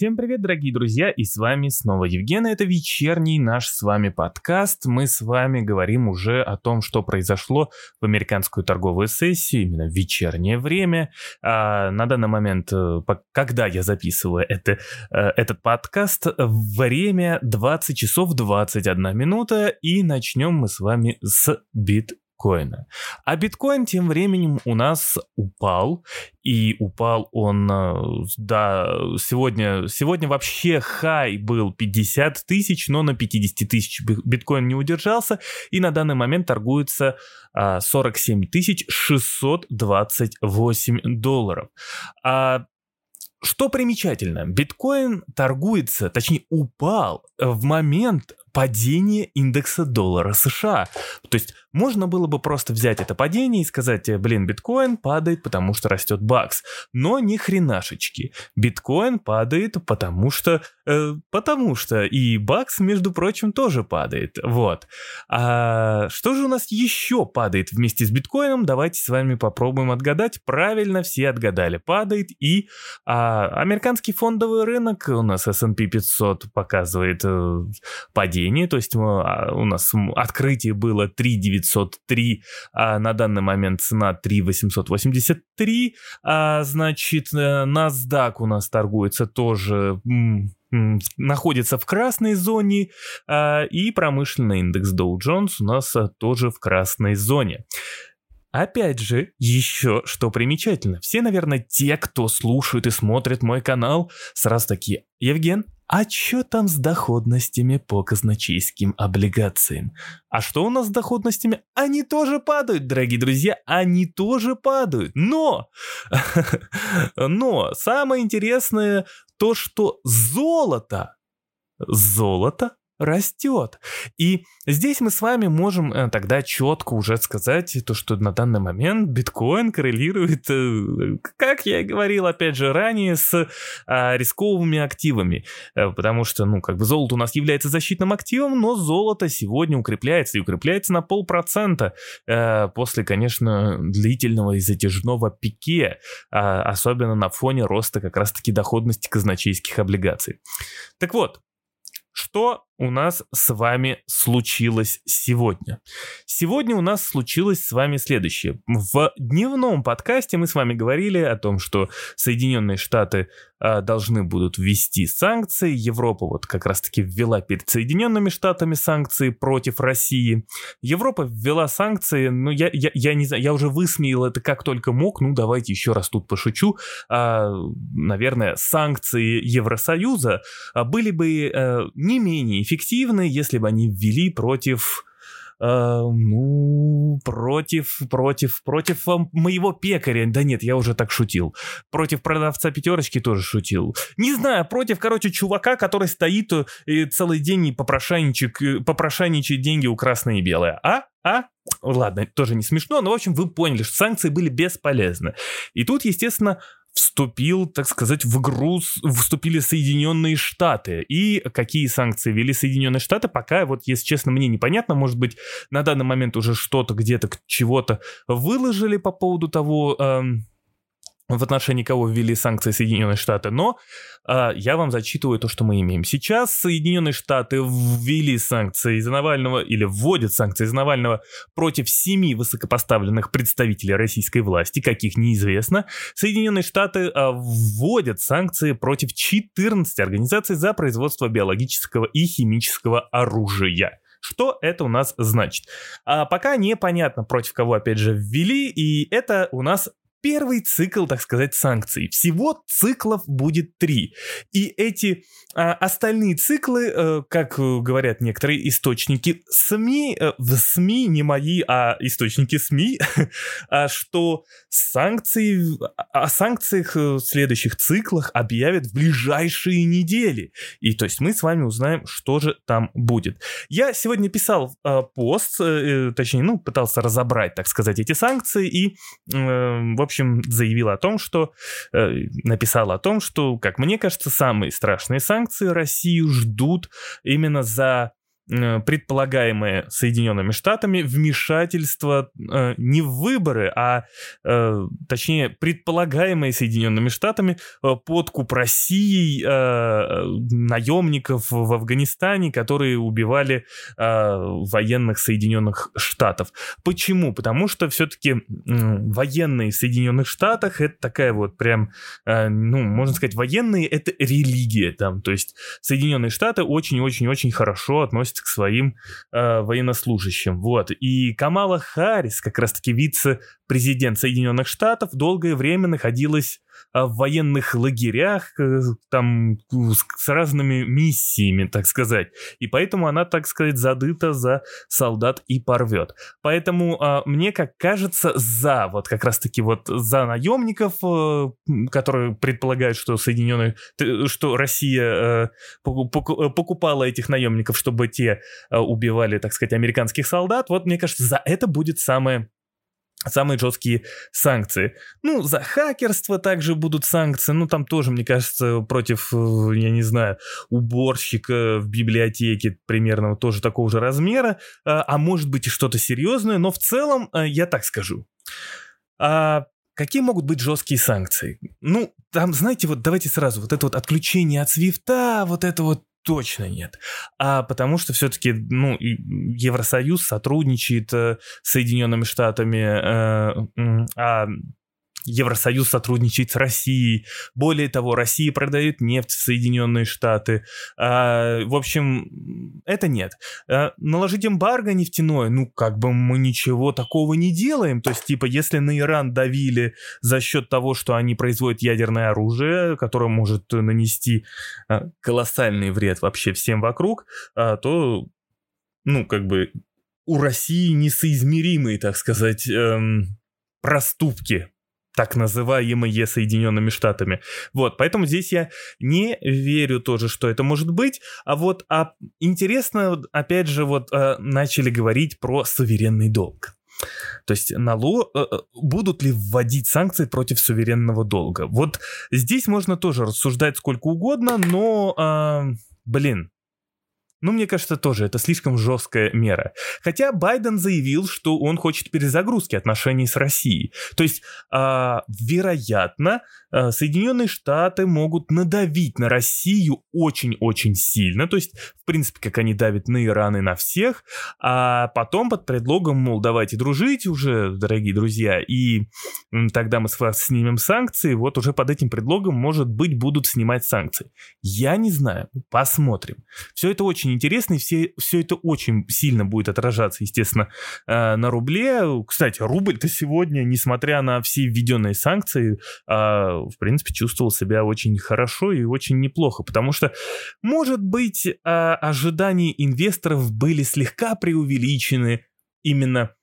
Всем привет, дорогие друзья, и с вами снова Евген, это вечерний наш с вами подкаст. Мы с вами говорим уже о том, что произошло в американскую торговую сессию, именно в вечернее время. А на данный момент, э, когда я записываю это, э, этот подкаст, время 20 часов 21 минута, и начнем мы с вами с бит биткоина. А биткоин тем временем у нас упал, и упал он, э, да, сегодня, сегодня вообще хай был 50 тысяч, но на 50 тысяч биткоин не удержался, и на данный момент торгуется 47 тысяч 628 долларов. А что примечательно, биткоин торгуется, точнее упал в момент падения индекса доллара США. То есть можно было бы просто взять это падение и сказать, «Э, блин, биткоин падает, потому что растет бакс. Но ни хренашечки. Биткоин падает, потому что... Э, потому что и бакс, между прочим, тоже падает. Вот. А что же у нас еще падает вместе с биткоином? Давайте с вами попробуем отгадать. Правильно, все отгадали. Падает и а, американский фондовый рынок у нас S&P 500 показывает э, падение. То есть мы, а, у нас открытие было 3 903, а на данный момент цена 3 883, а значит э, NASDAQ у нас торгуется тоже находится в красной зоне, а, и промышленный индекс Dow Jones у нас а, тоже в красной зоне. Опять же, еще что примечательно, все, наверное, те, кто слушает и смотрит мой канал, сразу такие, Евген, а что там с доходностями по казначейским облигациям? А что у нас с доходностями? Они тоже падают, дорогие друзья, они тоже падают. Но, но самое интересное то, что золото, золото растет. И здесь мы с вами можем э, тогда четко уже сказать то, что на данный момент биткоин коррелирует, э, как я и говорил опять же ранее, с а, рисковыми активами. Э, потому что, ну, как бы золото у нас является защитным активом, но золото сегодня укрепляется и укрепляется на полпроцента после, конечно, длительного и затяжного пике, а, особенно на фоне роста как раз-таки доходности казначейских облигаций. Так вот, что у нас с вами случилось сегодня? Сегодня у нас случилось с вами следующее. В дневном подкасте мы с вами говорили о том, что Соединенные Штаты а, должны будут ввести санкции. Европа вот как раз-таки ввела перед Соединенными Штатами санкции против России. Европа ввела санкции, ну я, я, я не знаю, я уже высмеял это как только мог, ну давайте еще раз тут пошучу. А, наверное, санкции Евросоюза а, были бы а, не менее эффективны, если бы они ввели против Uh, ну, против, против, против моего пекаря. Да нет, я уже так шутил. Против продавца пятерочки тоже шутил. Не знаю, против, короче, чувака, который стоит э, и целый день и попрошайничек, э, попрошайничает деньги у красной и белой. А? А? Ладно, тоже не смешно, но, в общем, вы поняли, что санкции были бесполезны. И тут, естественно, вступил, так сказать, в игру, вступили Соединенные Штаты. И какие санкции ввели Соединенные Штаты, пока, вот, если честно, мне непонятно. Может быть, на данный момент уже что-то где-то, чего-то выложили по поводу того, эм, в отношении кого ввели санкции Соединенные Штаты, но э, я вам зачитываю то, что мы имеем. Сейчас Соединенные Штаты ввели санкции из Навального или вводят санкции из Навального против семи высокопоставленных представителей российской власти, каких неизвестно. Соединенные Штаты э, вводят санкции против 14 организаций за производство биологического и химического оружия. Что это у нас значит? А пока непонятно, против кого опять же ввели, и это у нас первый цикл, так сказать, санкций. Всего циклов будет три. И эти а, остальные циклы, а, как говорят некоторые источники СМИ, а, в СМИ, не мои, а источники СМИ, а, что санкции, о санкциях в следующих циклах объявят в ближайшие недели. И то есть мы с вами узнаем, что же там будет. Я сегодня писал а, пост, а, точнее, ну, пытался разобрать, так сказать, эти санкции, и, а, в общем, заявил о том, что э, написал о том, что, как мне кажется, самые страшные санкции Россию ждут именно за предполагаемое Соединенными Штатами вмешательство э, не в выборы, а э, точнее предполагаемое Соединенными Штатами э, подкуп Россией э, наемников в Афганистане, которые убивали э, военных Соединенных Штатов. Почему? Потому что все-таки э, военные в Соединенных Штатах это такая вот прям, э, ну, можно сказать, военные это религия там, то есть Соединенные Штаты очень-очень-очень хорошо относятся к своим э, военнослужащим, вот. И Камала Харрис, как раз-таки вице-президент Соединенных Штатов, долгое время находилась а, в военных лагерях, э, там, с разными миссиями, так сказать. И поэтому она, так сказать, задыта за солдат и порвет. Поэтому а, мне, как кажется, за, вот как раз-таки вот за наемников, э, которые предполагают, что Соединенные, что Россия э, покупала этих наемников, чтобы те убивали, так сказать, американских солдат, вот мне кажется, за это будет самое самые жесткие санкции. Ну, за хакерство также будут санкции. Ну, там тоже, мне кажется, против, э, я не знаю, уборщика в библиотеке примерно тоже такого же размера. А, а может быть и что-то серьезное. Но в целом, э, я так скажу. А Какие могут быть жесткие санкции? Ну, там, знаете, вот давайте сразу, вот это вот отключение от свифта, вот это вот точно нет. А потому что все-таки, ну, Евросоюз сотрудничает э, с Соединенными Штатами, э, а Евросоюз сотрудничает с Россией. Более того, Россия продает нефть в Соединенные Штаты. А, в общем, это нет. А, наложить эмбарго нефтяное, ну, как бы мы ничего такого не делаем. То есть, типа, если на Иран давили за счет того, что они производят ядерное оружие, которое может нанести а, колоссальный вред вообще всем вокруг, а, то, ну, как бы у России несоизмеримые, так сказать, эм, проступки так называемые Соединенными Штатами. Вот, поэтому здесь я не верю тоже, что это может быть. А вот а, интересно, опять же, вот а, начали говорить про суверенный долг. То есть НАЛО э, э, будут ли вводить санкции против суверенного долга? Вот здесь можно тоже рассуждать сколько угодно, но, э, блин, ну, мне кажется, тоже это слишком жесткая мера. Хотя Байден заявил, что он хочет перезагрузки отношений с Россией. То есть, э, вероятно, э, Соединенные Штаты могут надавить на Россию очень-очень сильно. То есть, в принципе, как они давят на Иран и на всех. А потом под предлогом, мол, давайте дружить уже, дорогие друзья, и тогда мы с вас снимем санкции. Вот уже под этим предлогом, может быть, будут снимать санкции. Я не знаю. Посмотрим. Все это очень очень интересно, и все, все это очень сильно будет отражаться, естественно, э, на рубле. Кстати, рубль-то сегодня, несмотря на все введенные санкции, а, в принципе, чувствовал себя очень хорошо и очень неплохо, потому что, может быть, а, ожидания инвесторов были слегка преувеличены именно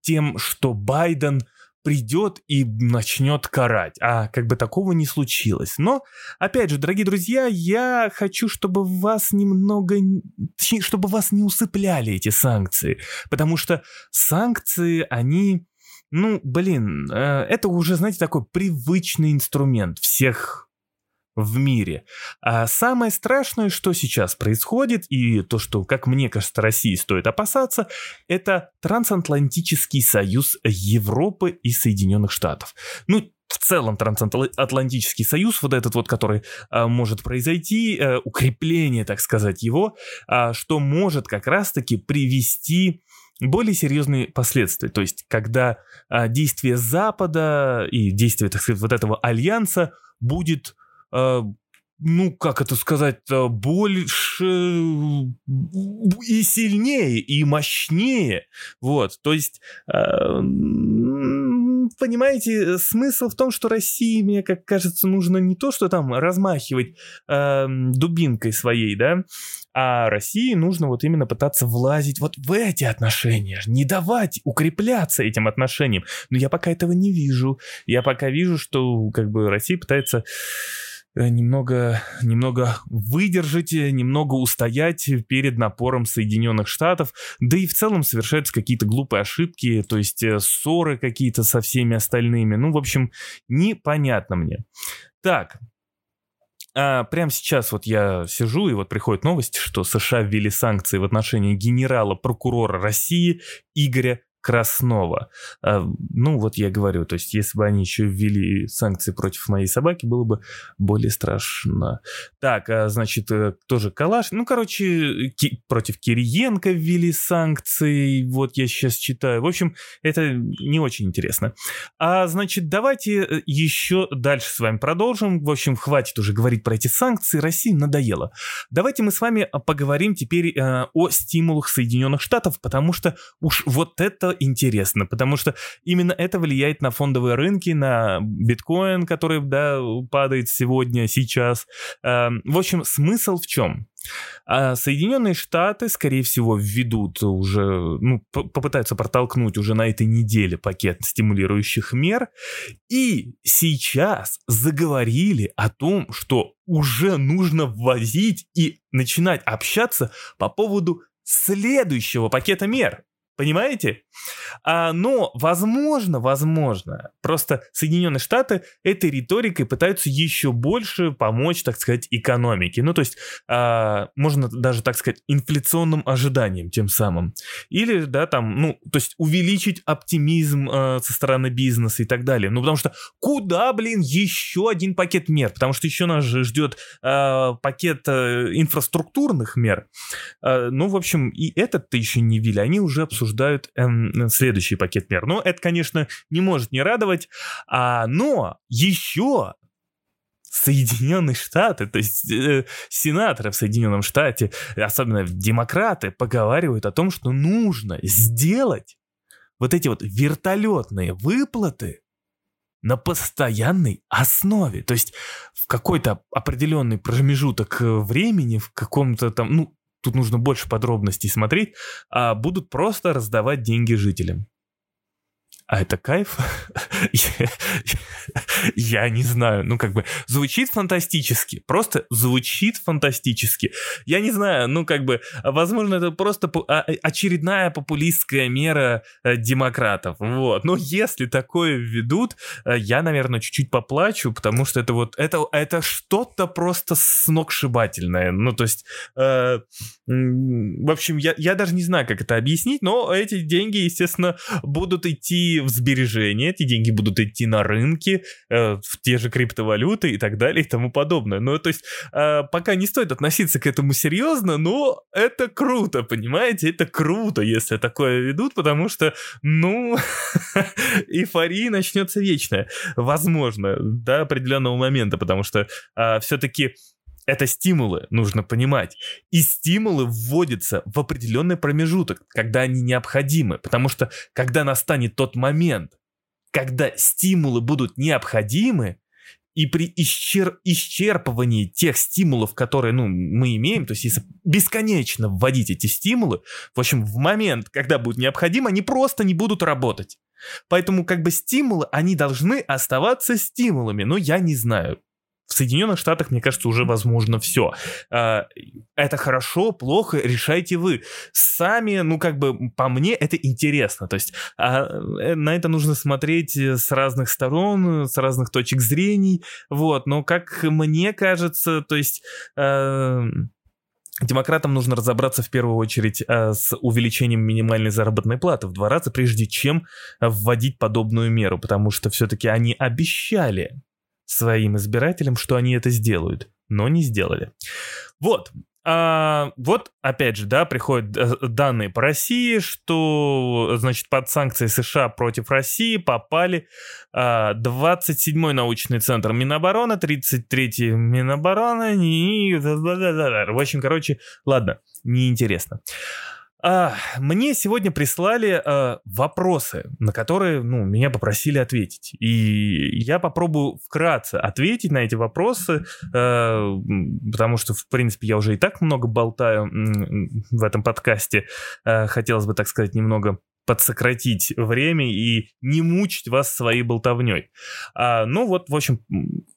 тем, что Байден – придет и начнет карать. А как бы такого не случилось. Но, опять же, дорогие друзья, я хочу, чтобы вас немного... Точнее, чтобы вас не усыпляли эти санкции. Потому что санкции, они... Ну, блин, э, это уже, знаете, такой привычный инструмент всех в мире. А самое страшное, что сейчас происходит, и то, что, как мне кажется, России стоит опасаться, это трансатлантический союз Европы и Соединенных Штатов. Ну, в целом трансатлантический союз, вот этот вот, который а, может произойти, а, укрепление, так сказать, его, а, что может как раз-таки привести более серьезные последствия. То есть, когда а, действие Запада и действие, так сказать, вот этого альянса будет ну, как это сказать, э, больше и сильнее, и мощнее. Вот, то есть, э, понимаете, смысл в том, что России, мне как кажется, нужно не то, что там размахивать э, дубинкой своей, да, а России нужно вот именно пытаться влазить вот в эти отношения, не давать укрепляться этим отношениям. Но я пока этого не вижу. Я пока вижу, что как бы Россия пытается Э, немного, немного выдержать, немного устоять перед напором Соединенных Штатов, да и в целом совершаются какие-то глупые ошибки, то есть э, ссоры какие-то со всеми остальными. Ну, в общем, непонятно мне. Так, а, прямо сейчас вот я сижу, и вот приходит новость, что США ввели санкции в отношении генерала-прокурора России Игоря Краснова. А, ну, вот я говорю, то есть, если бы они еще ввели санкции против моей собаки, было бы более страшно. Так, а, значит, э, тоже Калаш. Ну, короче, ки- против Кириенко ввели санкции. Вот я сейчас читаю. В общем, это не очень интересно. А, значит, давайте э, еще дальше с вами продолжим. В общем, хватит уже говорить про эти санкции. России надоело. Давайте мы с вами поговорим теперь э, о стимулах Соединенных Штатов, потому что уж вот это интересно, потому что именно это влияет на фондовые рынки, на биткоин, который, да, падает сегодня, сейчас. Эм, в общем, смысл в чем? А Соединенные Штаты, скорее всего, введут уже, ну, попытаются протолкнуть уже на этой неделе пакет стимулирующих мер. И сейчас заговорили о том, что уже нужно ввозить и начинать общаться по поводу следующего пакета мер. Понимаете? А, но, возможно, возможно, просто Соединенные Штаты этой риторикой пытаются еще больше помочь, так сказать, экономике. Ну, то есть, а, можно даже, так сказать, инфляционным ожиданиям тем самым. Или, да, там, ну, то есть увеличить оптимизм а, со стороны бизнеса и так далее. Ну, потому что куда, блин, еще один пакет мер? Потому что еще нас же ждет а, пакет а, инфраструктурных мер. А, ну, в общем, и этот-то еще не ввели. Они уже обсуждают обсуждают эм, следующий пакет мер. Но это, конечно, не может не радовать. А, но еще Соединенные Штаты, то есть э, сенаторы в Соединенном Штате, особенно демократы, поговаривают о том, что нужно сделать вот эти вот вертолетные выплаты на постоянной основе. То есть в какой-то определенный промежуток времени, в каком-то там, ну, тут нужно больше подробностей смотреть, а будут просто раздавать деньги жителям. А это кайф? Я не знаю, ну как бы звучит фантастически, просто звучит фантастически. Я не знаю, ну как бы, возможно, это просто а, очередная популистская мера э, демократов, вот. Но если такое введут, э, я, наверное, чуть-чуть поплачу, потому что это вот, это, это что-то просто сногсшибательное. Ну то есть, э, в общем, я, я даже не знаю, как это объяснить, но эти деньги, естественно, будут идти в сбережения, эти деньги будут идти на рынки, э, в те же криптовалюты и так далее и тому подобное. Ну, то есть, э, пока не стоит относиться к этому серьезно, но это круто, понимаете? Это круто, если такое ведут, потому что, ну, эйфория начнется вечная. Возможно, до определенного момента, потому что э, все-таки это стимулы, нужно понимать. И стимулы вводятся в определенный промежуток, когда они необходимы. Потому что когда настанет тот момент, когда стимулы будут необходимы, и при исчер... исчерпывании тех стимулов, которые ну, мы имеем, то есть если бесконечно вводить эти стимулы, в общем, в момент, когда будет необходимо, они просто не будут работать. Поэтому как бы стимулы, они должны оставаться стимулами. Но я не знаю, в Соединенных Штатах, мне кажется, уже возможно все. А, это хорошо, плохо, решайте вы. Сами, ну, как бы, по мне, это интересно. То есть а, э, на это нужно смотреть с разных сторон, с разных точек зрений. Вот, но как мне кажется, то есть... А, Демократам нужно разобраться в первую очередь с увеличением минимальной заработной платы в два раза, прежде чем вводить подобную меру, потому что все-таки они обещали своим избирателям, что они это сделают, но не сделали. Вот, а, вот, опять же, да, приходят э, данные по России, что, значит, под санкции США против России попали а, 27-й научный центр Минобороны, 33-й Минобороны и... В общем, короче, ладно, неинтересно. А, мне сегодня прислали а, вопросы, на которые, ну, меня попросили ответить. И я попробую вкратце ответить на эти вопросы, а, потому что, в принципе, я уже и так много болтаю в этом подкасте. А, хотелось бы, так сказать, немного подсократить время и не мучить вас своей болтовней. А, ну вот, в общем,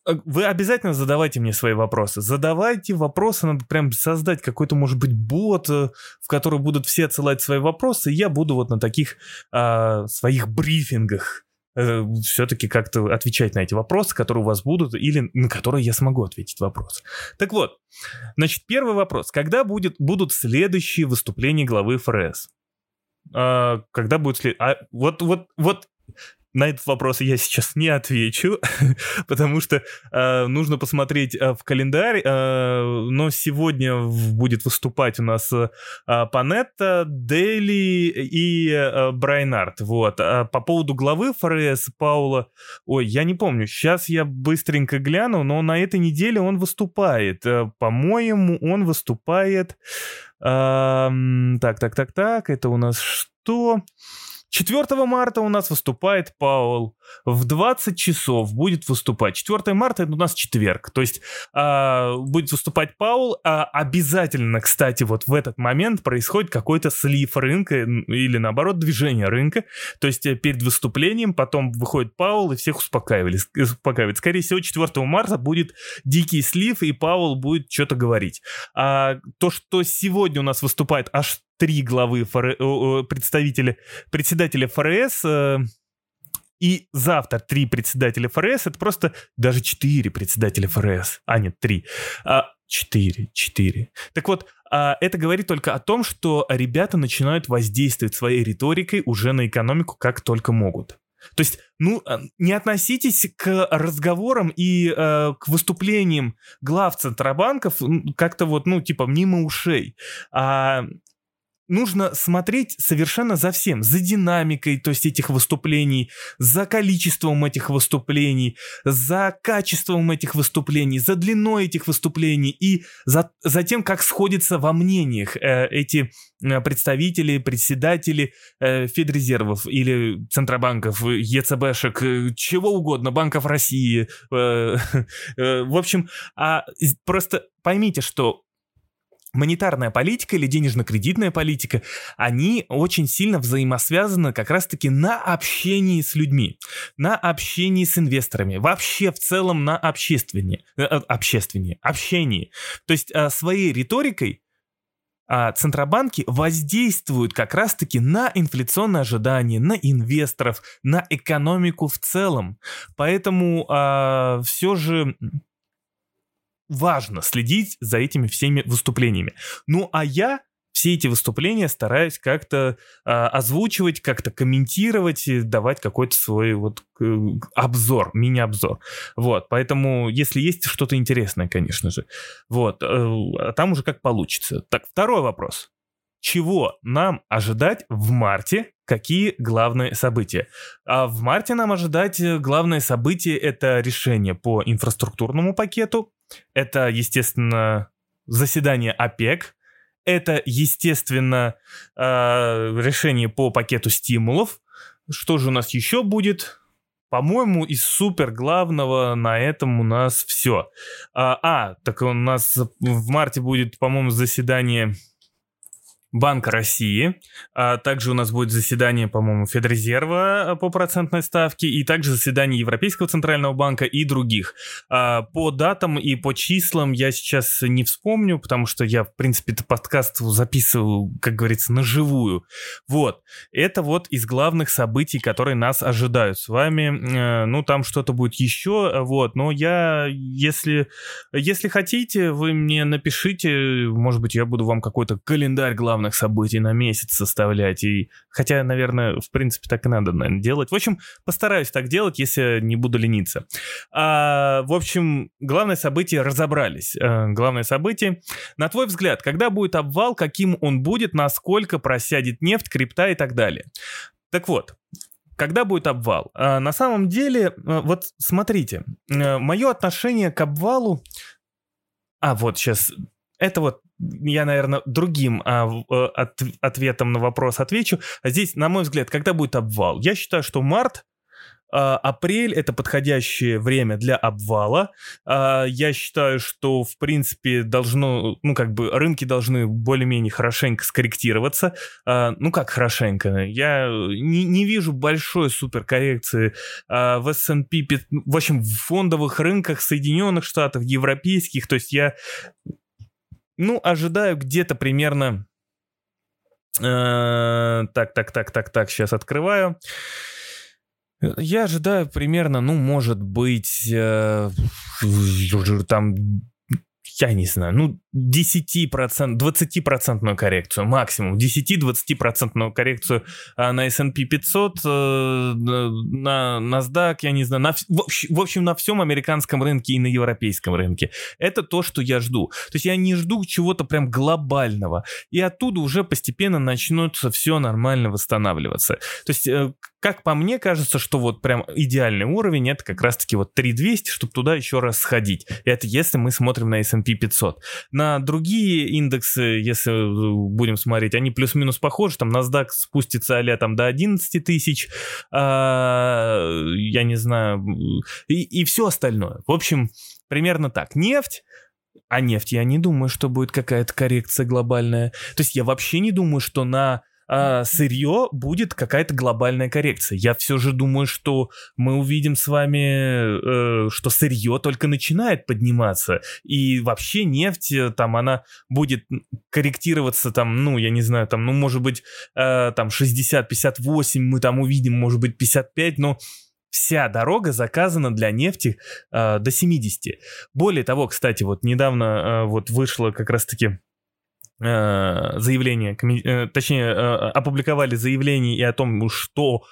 э, вы обязательно задавайте мне свои вопросы. Задавайте вопросы, надо прям создать какой-то, может быть, бот, э, в который будут все отсылать свои вопросы, и я буду вот на таких а, своих брифингах э, все-таки как-то отвечать на эти вопросы, которые у вас будут, или на которые я смогу ответить вопрос. Так вот, значит, первый вопрос. Когда будет, будут следующие выступления главы ФРС? А, когда будет след... А, вот, вот, вот на этот вопрос я сейчас не отвечу, потому что э, нужно посмотреть э, в календарь. Э, но сегодня будет выступать у нас э, Панетта, Дели и э, Брайнард. Вот. А по поводу главы ФРС Паула, ой, я не помню. Сейчас я быстренько гляну, но на этой неделе он выступает. Э, по-моему, он выступает... Э, так, так, так, так. Это у нас что? 4 марта у нас выступает Паул. В 20 часов будет выступать. 4 марта это у нас четверг. То есть э, будет выступать Паул. А обязательно, кстати, вот в этот момент происходит какой-то слив рынка или наоборот движение рынка. То есть э, перед выступлением потом выходит Паул и всех успокаивает. успокаивает. Скорее всего, 4 марта будет дикий слив и Паул будет что-то говорить. А то, что сегодня у нас выступает аж три главы ФР... представителя, председателя ФРС, э, и завтра три председателя ФРС, это просто даже четыре председателя ФРС, а нет, три. А, четыре, четыре. Так вот, а, это говорит только о том, что ребята начинают воздействовать своей риторикой уже на экономику как только могут. То есть, ну, а, не относитесь к разговорам и э, к выступлениям глав центробанков как-то вот, ну, типа, мимо ушей. А нужно смотреть совершенно за всем, за динамикой, то есть этих выступлений, за количеством этих выступлений, за качеством этих выступлений, за длиной этих выступлений и за, за тем, как сходятся во мнениях э, эти э, представители, председатели э, Федрезервов или Центробанков, ЕЦБшек, э, чего угодно, Банков России. Э, э, в общем, а просто поймите, что монетарная политика или денежно-кредитная политика, они очень сильно взаимосвязаны как раз-таки на общении с людьми, на общении с инвесторами, вообще в целом на общественнее, э, э общественнее, общении. То есть э, своей риторикой а центробанки воздействуют как раз-таки на инфляционные ожидания, на инвесторов, на экономику в целом. Поэтому а, все же важно следить за этими всеми выступлениями. Ну а я все эти выступления стараюсь как-то э, озвучивать, как-то комментировать и давать какой-то свой вот э, обзор, мини-обзор. Вот, поэтому если есть что-то интересное, конечно же. Вот, э, а там уже как получится. Так, второй вопрос. Чего нам ожидать в марте? Какие главные события? А в марте нам ожидать э, главное событие это решение по инфраструктурному пакету, это, естественно, заседание ОПЕК. Это, естественно, э, решение по пакету стимулов. Что же у нас еще будет? По-моему, из супер главного на этом у нас все. А, а, так у нас в марте будет, по-моему, заседание Банка России. А также у нас будет заседание, по-моему, Федрезерва а, по процентной ставке, и также заседание Европейского Центрального банка и других. А по датам и по числам я сейчас не вспомню, потому что я, в принципе, этот подкаст записываю, как говорится, на живую. Вот. Это вот из главных событий, которые нас ожидают с вами. Э, ну, там что-то будет еще, вот. Но я, если, если хотите, вы мне напишите, может быть, я буду вам какой-то календарь главных главных событий на месяц составлять. И, хотя, наверное, в принципе, так и надо, наверное, делать. В общем, постараюсь так делать, если не буду лениться. А, в общем, главное событие разобрались. А, главное событие. На твой взгляд, когда будет обвал, каким он будет, насколько просядет нефть, крипта и так далее? Так вот, когда будет обвал? А, на самом деле, а, вот смотрите, мое отношение к обвалу... А, вот сейчас это вот я, наверное, другим а, э, от, ответом на вопрос отвечу. А здесь, на мой взгляд, когда будет обвал? Я считаю, что март а, апрель это подходящее время для обвала. А, я считаю, что в принципе должно, ну как бы рынки должны более-менее хорошенько скорректироваться. Ну как хорошенько? Я не, не вижу большой суперкоррекции в S&P, в общем в фондовых рынках Соединенных Штатов, европейских. То есть я ну, ожидаю где-то примерно... Э, так, так, так, так, так, сейчас открываю. Я ожидаю примерно, ну, может быть, э, там я не знаю, ну, 10%, 20% коррекцию максимум, 10-20% коррекцию а, на S&P 500, э, на NASDAQ, я не знаю, на, в общем, на всем американском рынке и на европейском рынке. Это то, что я жду. То есть я не жду чего-то прям глобального. И оттуда уже постепенно начнется все нормально восстанавливаться. То есть э, как по мне кажется, что вот прям идеальный уровень это как раз-таки вот 3200, чтобы туда еще раз сходить. Это если мы смотрим на S&P 500. На другие индексы, если э, будем смотреть, они плюс-минус похожи. Там NASDAQ спустится а там до 11 тысяч, а, я не знаю, и, и все остальное. В общем, примерно так. Нефть а нефть я не думаю, что будет какая-то коррекция глобальная. То есть я вообще не думаю, что на а, сырье будет какая-то глобальная коррекция. Я все же думаю, что мы увидим с вами, э, что сырье только начинает подниматься. И вообще нефть, э, там, она будет корректироваться, там, ну, я не знаю, там, ну, может быть, э, там, 60-58 мы там увидим, может быть, 55, но вся дорога заказана для нефти э, до 70. Более того, кстати, вот недавно э, вот вышло как раз-таки заявление, э, точнее, э, опубликовали заявление и о том, что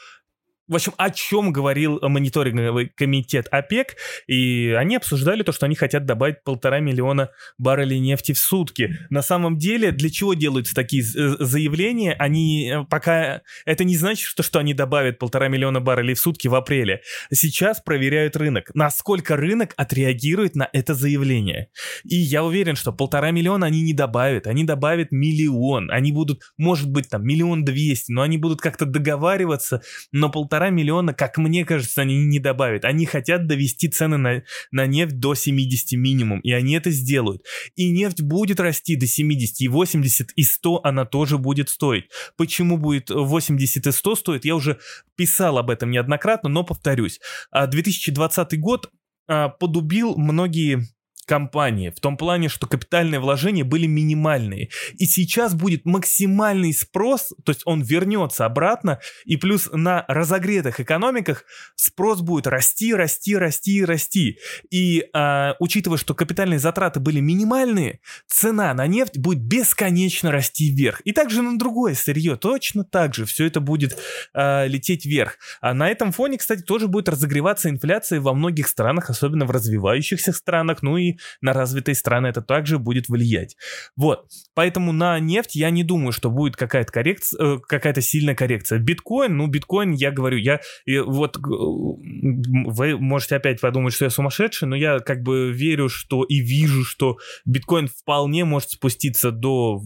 в общем, о чем говорил мониторинговый комитет ОПЕК, и они обсуждали то, что они хотят добавить полтора миллиона баррелей нефти в сутки. На самом деле, для чего делаются такие заявления? Они э, пока... Это не значит, что, что они добавят полтора миллиона баррелей в сутки в апреле. Сейчас проверяют рынок. Насколько рынок отреагирует на это заявление. И я уверен, что полтора миллиона они не добавят. Они добавят миллион. Они будут, может быть, там, миллион двести, но они будут как-то договариваться, но полтора полтора миллиона, как мне кажется, они не добавят. Они хотят довести цены на, на нефть до 70 минимум, и они это сделают. И нефть будет расти до 70, и 80, и 100 она тоже будет стоить. Почему будет 80 и 100 стоит, я уже писал об этом неоднократно, но повторюсь. 2020 а год а, подубил многие компании, в том плане, что капитальные вложения были минимальные. И сейчас будет максимальный спрос, то есть он вернется обратно, и плюс на разогретых экономиках спрос будет расти, расти, расти, расти. И а, учитывая, что капитальные затраты были минимальные, цена на нефть будет бесконечно расти вверх. И также на другое сырье точно так же все это будет а, лететь вверх. А на этом фоне, кстати, тоже будет разогреваться инфляция во многих странах, особенно в развивающихся странах, ну и на развитые страны это также будет влиять. Вот, поэтому на нефть я не думаю, что будет какая-то коррекция, э, какая-то сильная коррекция. Биткоин, ну, биткоин, я говорю, я вот, вы можете опять подумать, что я сумасшедший, но я как бы верю, что и вижу, что биткоин вполне может спуститься до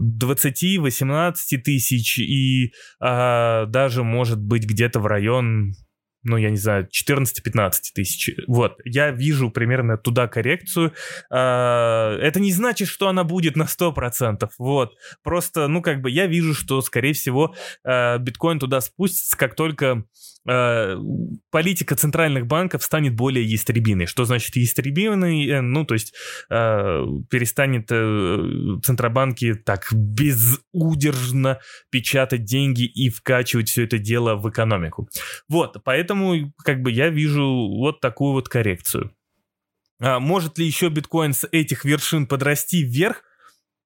20-18 тысяч и а, даже может быть где-то в район ну, я не знаю, 14-15 тысяч. Вот, я вижу примерно туда коррекцию. А, это не значит, что она будет на 100%. Вот, просто, ну, как бы я вижу, что, скорее всего, а, биткоин туда спустится, как только политика центральных банков станет более ястребиной. Что значит ястребиной? Э, ну, то есть перестанет э, центробанки так безудержно печатать деньги и вкачивать все это дело в экономику. Вот, Поэтому как бы я вижу вот такую вот коррекцию. А может ли еще биткоин с этих вершин подрасти вверх?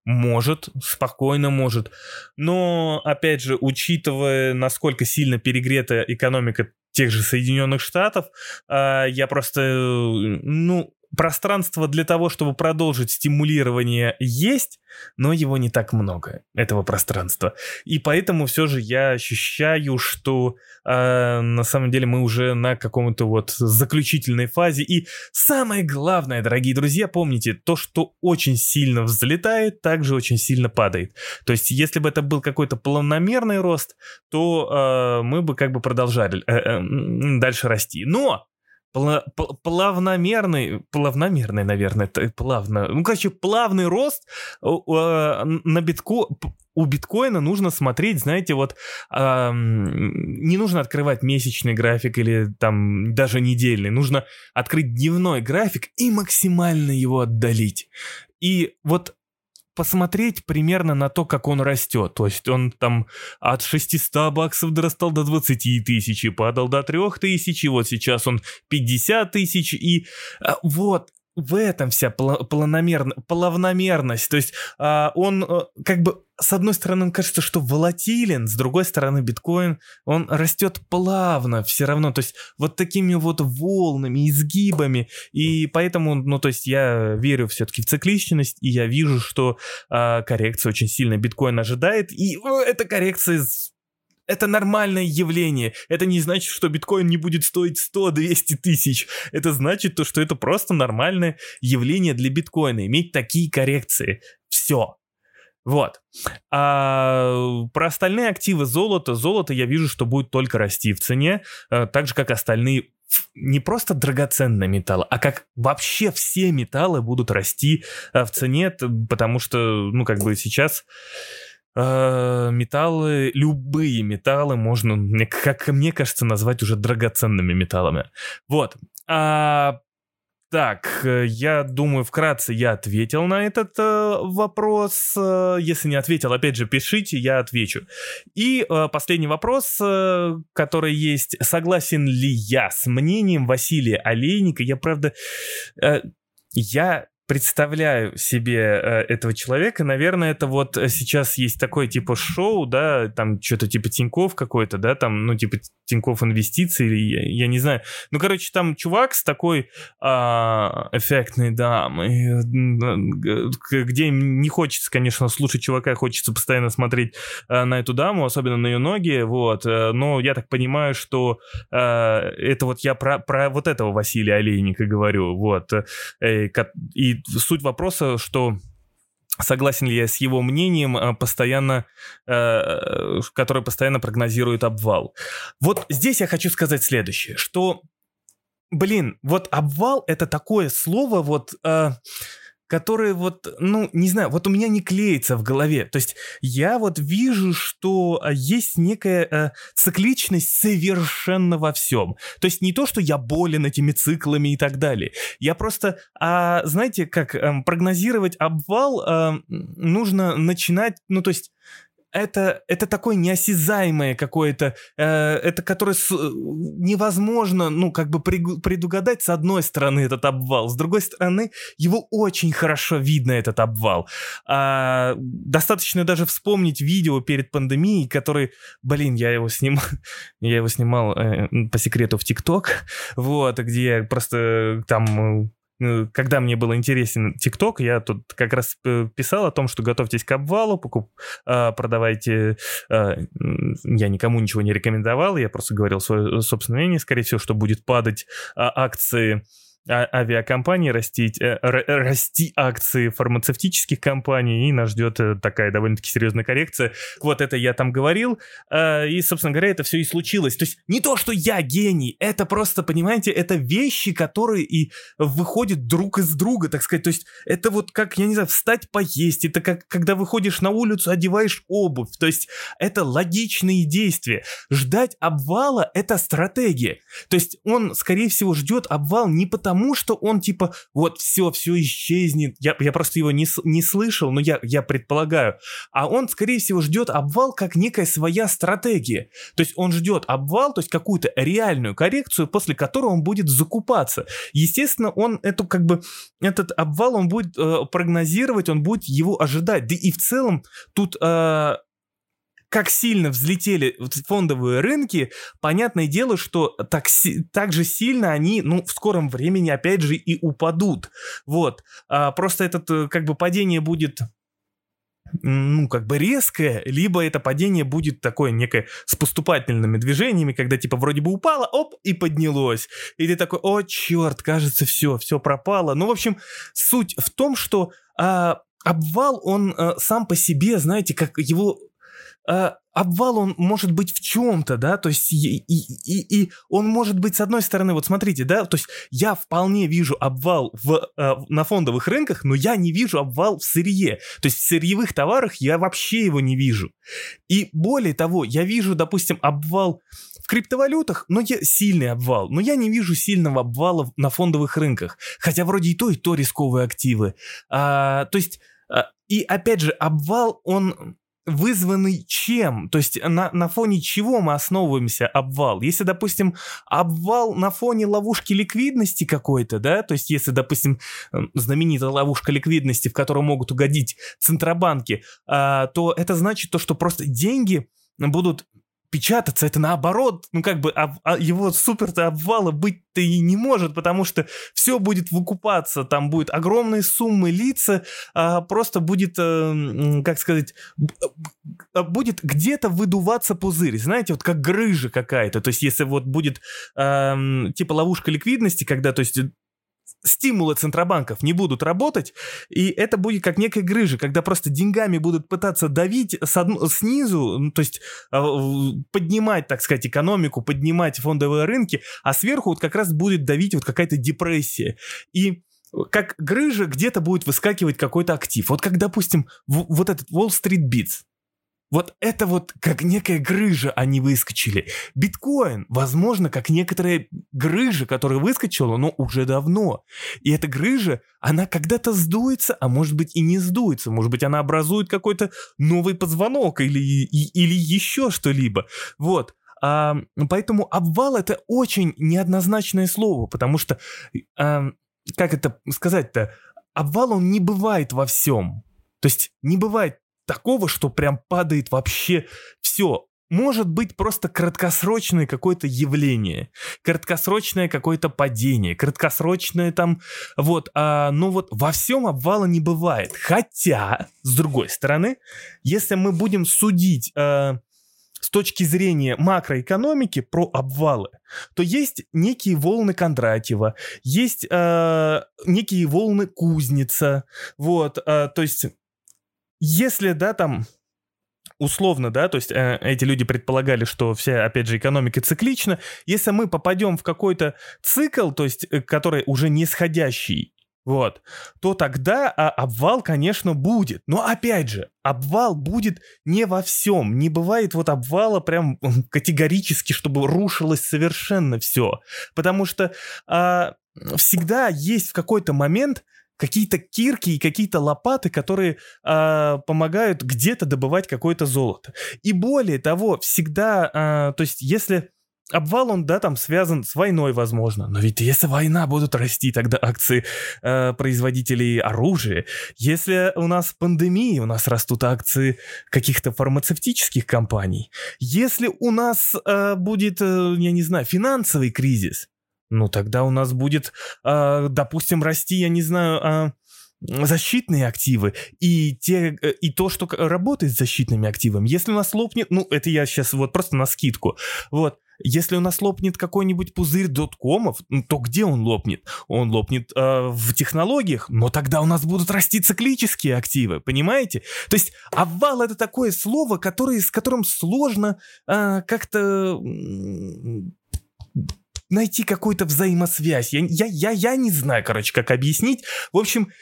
Может, спокойно может. Но, опять же, учитывая, насколько сильно перегрета экономика тех же Соединенных Штатов, а, я просто, ну, пространство для того, чтобы продолжить стимулирование есть, но его не так много, этого пространства. И поэтому все же я ощущаю, что э, на самом деле мы уже на каком-то вот заключительной фазе. И самое главное, дорогие друзья, помните, то, что очень сильно взлетает, также очень сильно падает. То есть, если бы это был какой-то планомерный рост, то э, мы бы как бы продолжали э, э, дальше расти. Но плавномерный, плавномерный, наверное, плавно, ну, короче, плавный рост на битко, у биткоина нужно смотреть, знаете, вот э, не нужно открывать месячный график или там даже недельный, нужно открыть дневной график и максимально его отдалить. И вот посмотреть примерно на то, как он растет. То есть он там от 600 баксов дорастал до 20 тысяч и падал до 3 тысяч, и вот сейчас он 50 тысяч, и а, вот в этом вся планомерно, плавномерность. То есть а, он а, как бы с одной стороны кажется, что волатилен, с другой стороны биткоин, он растет плавно все равно, то есть вот такими вот волнами, изгибами, и поэтому, ну то есть я верю все-таки в цикличность, и я вижу, что а, коррекция очень сильно биткоин ожидает, и ну, эта коррекция это нормальное явление. Это не значит, что биткоин не будет стоить 100-200 тысяч. Это значит то, что это просто нормальное явление для биткоина. Иметь такие коррекции. Все. Вот. А про остальные активы золота. Золото я вижу, что будет только расти в цене. Э, так же, как остальные не просто драгоценные металлы, а как вообще все металлы будут расти э, в цене, потому что, ну, как бы сейчас металлы, любые металлы можно, как мне кажется, назвать уже драгоценными металлами. Вот. А, так, э, я думаю, вкратце я ответил на этот э, вопрос. Э, если не ответил, опять же, пишите, я отвечу. И э, последний вопрос, э, который есть. Согласен ли я с мнением Василия Олейника? Я, правда, э, я представляю себе э, этого человека, наверное, это вот э, сейчас есть такое типа шоу, да, там что-то типа Тиньков какой-то, да, там, ну, типа Тиньков инвестиции, или я, я не знаю. Ну, короче, там чувак с такой э, эффектной дамой, где не хочется, конечно, слушать чувака, хочется постоянно смотреть э, на эту даму, особенно на ее ноги, вот, э, но я так понимаю, что э, это вот я про, про вот этого Василия Олейника говорю, вот, э, суть вопроса, что согласен ли я с его мнением, э, постоянно, э, который постоянно прогнозирует обвал. Вот здесь я хочу сказать следующее, что, блин, вот обвал это такое слово, вот... Э, которые вот, ну, не знаю, вот у меня не клеится в голове. То есть я вот вижу, что а, есть некая э, цикличность совершенно во всем. То есть не то, что я болен этими циклами и так далее. Я просто, а, знаете, как э, прогнозировать обвал э, нужно начинать, ну, то есть это, это такое неосязаемое какое-то, э, это которое с, невозможно, ну, как бы предугадать с одной стороны этот обвал, с другой стороны его очень хорошо видно, этот обвал. А, достаточно даже вспомнить видео перед пандемией, который, блин, я его снимал, я его снимал э, по секрету в ТикТок, вот, где я просто там Э, когда мне был интересен ТикТок, я тут как раз э, писал о том, что готовьтесь к обвалу, покуп, а, продавайте. А, я никому ничего не рекомендовал, я просто говорил свое собственное мнение, скорее всего, что будет падать а, акции а, авиакомпании, растить, э, расти акции фармацевтических компаний, и нас ждет э, такая довольно-таки серьезная коррекция. Вот это я там говорил, э, и, собственно говоря, это все и случилось. То есть не то, что я гений, это просто, понимаете, это вещи, которые и выходят друг из друга, так сказать. То есть это вот как, я не знаю, встать поесть, это как когда выходишь на улицу, одеваешь обувь. То есть это логичные действия. Ждать обвала — это стратегия. То есть он, скорее всего, ждет обвал не потому, потому, что он типа вот все, все исчезнет. Я, я просто его не, не слышал, но я, я предполагаю. А он, скорее всего, ждет обвал как некая своя стратегия. То есть он ждет обвал, то есть какую-то реальную коррекцию, после которой он будет закупаться. Естественно, он эту как бы этот обвал он будет э, прогнозировать, он будет его ожидать. Да и в целом тут э, как сильно взлетели фондовые рынки, понятное дело, что так, так же сильно они, ну, в скором времени опять же и упадут. Вот. А, просто этот, э, как бы, падение будет ну, как бы резкое, либо это падение будет такое некое с поступательными движениями, когда типа вроде бы упало, оп, и поднялось. И ты такой, о, черт, кажется, все, все пропало. Ну, в общем, суть в том, что а, обвал, он а, сам по себе, знаете, как его э, обвал он может быть в чем-то, да, то есть и, и, и, он может быть с одной стороны, вот смотрите, да, то есть я вполне вижу обвал в, э, на фондовых рынках, но я не вижу обвал в сырье, то есть в сырьевых товарах я вообще его не вижу. И более того, я вижу, допустим, обвал в криптовалютах, но я сильный обвал, но я не вижу сильного обвала на фондовых рынках, хотя вроде и то, и то рисковые активы. А, то есть И опять же, обвал, он вызванный чем? То есть на, на фоне чего мы основываемся обвал? Если, допустим, обвал на фоне ловушки ликвидности какой-то, да, то есть если, допустим, знаменитая ловушка ликвидности, в которую могут угодить центробанки, а, то это значит то, что просто деньги будут печататься, это наоборот, ну как бы об, а его супер-то обвала быть-то и не может, потому что все будет выкупаться, там будет огромные суммы лица, а просто будет, э, как сказать, э, будет где-то выдуваться пузырь, знаете, вот как грыжа какая-то, то есть если вот будет э, типа ловушка ликвидности, когда, то есть стимулы центробанков не будут работать, и это будет как некая грыжа, когда просто деньгами будут пытаться давить с одну, снизу, то есть а, поднимать, так сказать, экономику, поднимать фондовые рынки, а сверху вот как раз будет давить вот какая-то депрессия. И как грыжа где-то будет выскакивать какой-то актив. Вот как, допустим, вот этот Wall Street Beats. Вот это вот как некая грыжа они выскочили. Биткоин, возможно, как некоторая грыжа, которая выскочила, но уже давно. И эта грыжа, она когда-то сдуется, а может быть и не сдуется. Может быть, она образует какой-то новый позвонок или, и, или еще что-либо. Вот. А, поэтому обвал это очень неоднозначное слово, потому что, а, как это сказать-то, обвал он не бывает во всем. То есть не бывает такого, что прям падает вообще все. Может быть просто краткосрочное какое-то явление, краткосрочное какое-то падение, краткосрочное там, вот, а, но вот во всем обвала не бывает. Хотя, с другой стороны, если мы будем судить а, с точки зрения макроэкономики про обвалы, то есть некие волны Кондратьева, есть э, некие волны Кузница, вот, э, то есть если, да, там, условно, да, то есть э, эти люди предполагали, что вся, опять же, экономика циклична. Если мы попадем в какой-то цикл, то есть, э, который уже нисходящий, вот, то тогда а, обвал, конечно, будет. Но опять же, обвал будет не во всем. Не бывает вот обвала прям категорически, чтобы рушилось совершенно все. Потому что а, всегда есть в какой-то момент какие-то кирки и какие-то лопаты, которые э, помогают где-то добывать какое-то золото. И более того, всегда, э, то есть если обвал, он, да, там связан с войной, возможно. Но ведь если война, будут расти тогда акции э, производителей оружия. Если у нас пандемия, у нас растут акции каких-то фармацевтических компаний. Если у нас э, будет, э, я не знаю, финансовый кризис, ну, тогда у нас будет, э, допустим, расти, я не знаю, э, защитные активы и, те, э, и то, что работает с защитными активами. Если у нас лопнет, ну, это я сейчас вот просто на скидку, вот, если у нас лопнет какой-нибудь пузырь доткомов, то где он лопнет? Он лопнет э, в технологиях, но тогда у нас будут расти циклические активы, понимаете? То есть обвал это такое слово, которое, с которым сложно э, как-то найти какую-то взаимосвязь. Я, я, я, я не знаю, короче, как объяснить. В общем,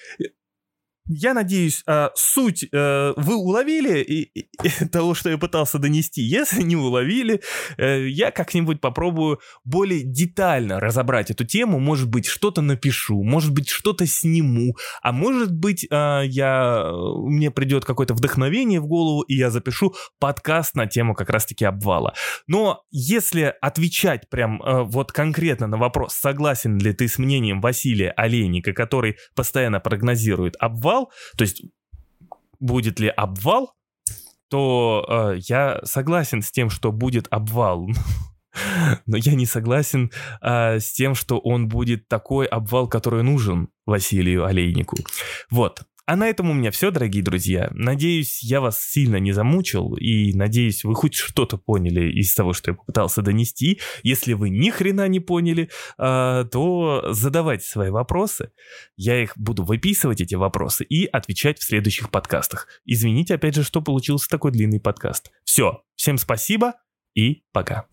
я надеюсь, а, суть а, вы уловили и, и, того, что я пытался донести. Если не уловили, а, я как-нибудь попробую более детально разобрать эту тему. Может быть, что-то напишу, может быть, что-то сниму, а может быть, я, мне придет какое-то вдохновение в голову, и я запишу подкаст на тему как раз-таки обвала. Но если отвечать прям вот конкретно на вопрос, согласен ли ты с мнением Василия Олейника, который постоянно прогнозирует обвал, обвал, то есть будет ли обвал, то э, я согласен с тем, что будет обвал. Но я не согласен э, с тем, что он будет такой обвал, который нужен Василию Олейнику. Вот. А на этом у меня все, дорогие друзья. Надеюсь, я вас сильно не замучил, и надеюсь, вы хоть что-то поняли из того, что я попытался донести. Если вы ни хрена не поняли, а, то задавайте свои вопросы. Я их буду выписывать, эти вопросы, и отвечать в следующих подкастах. Извините, опять же, что получился такой длинный подкаст. Все, всем спасибо и пока.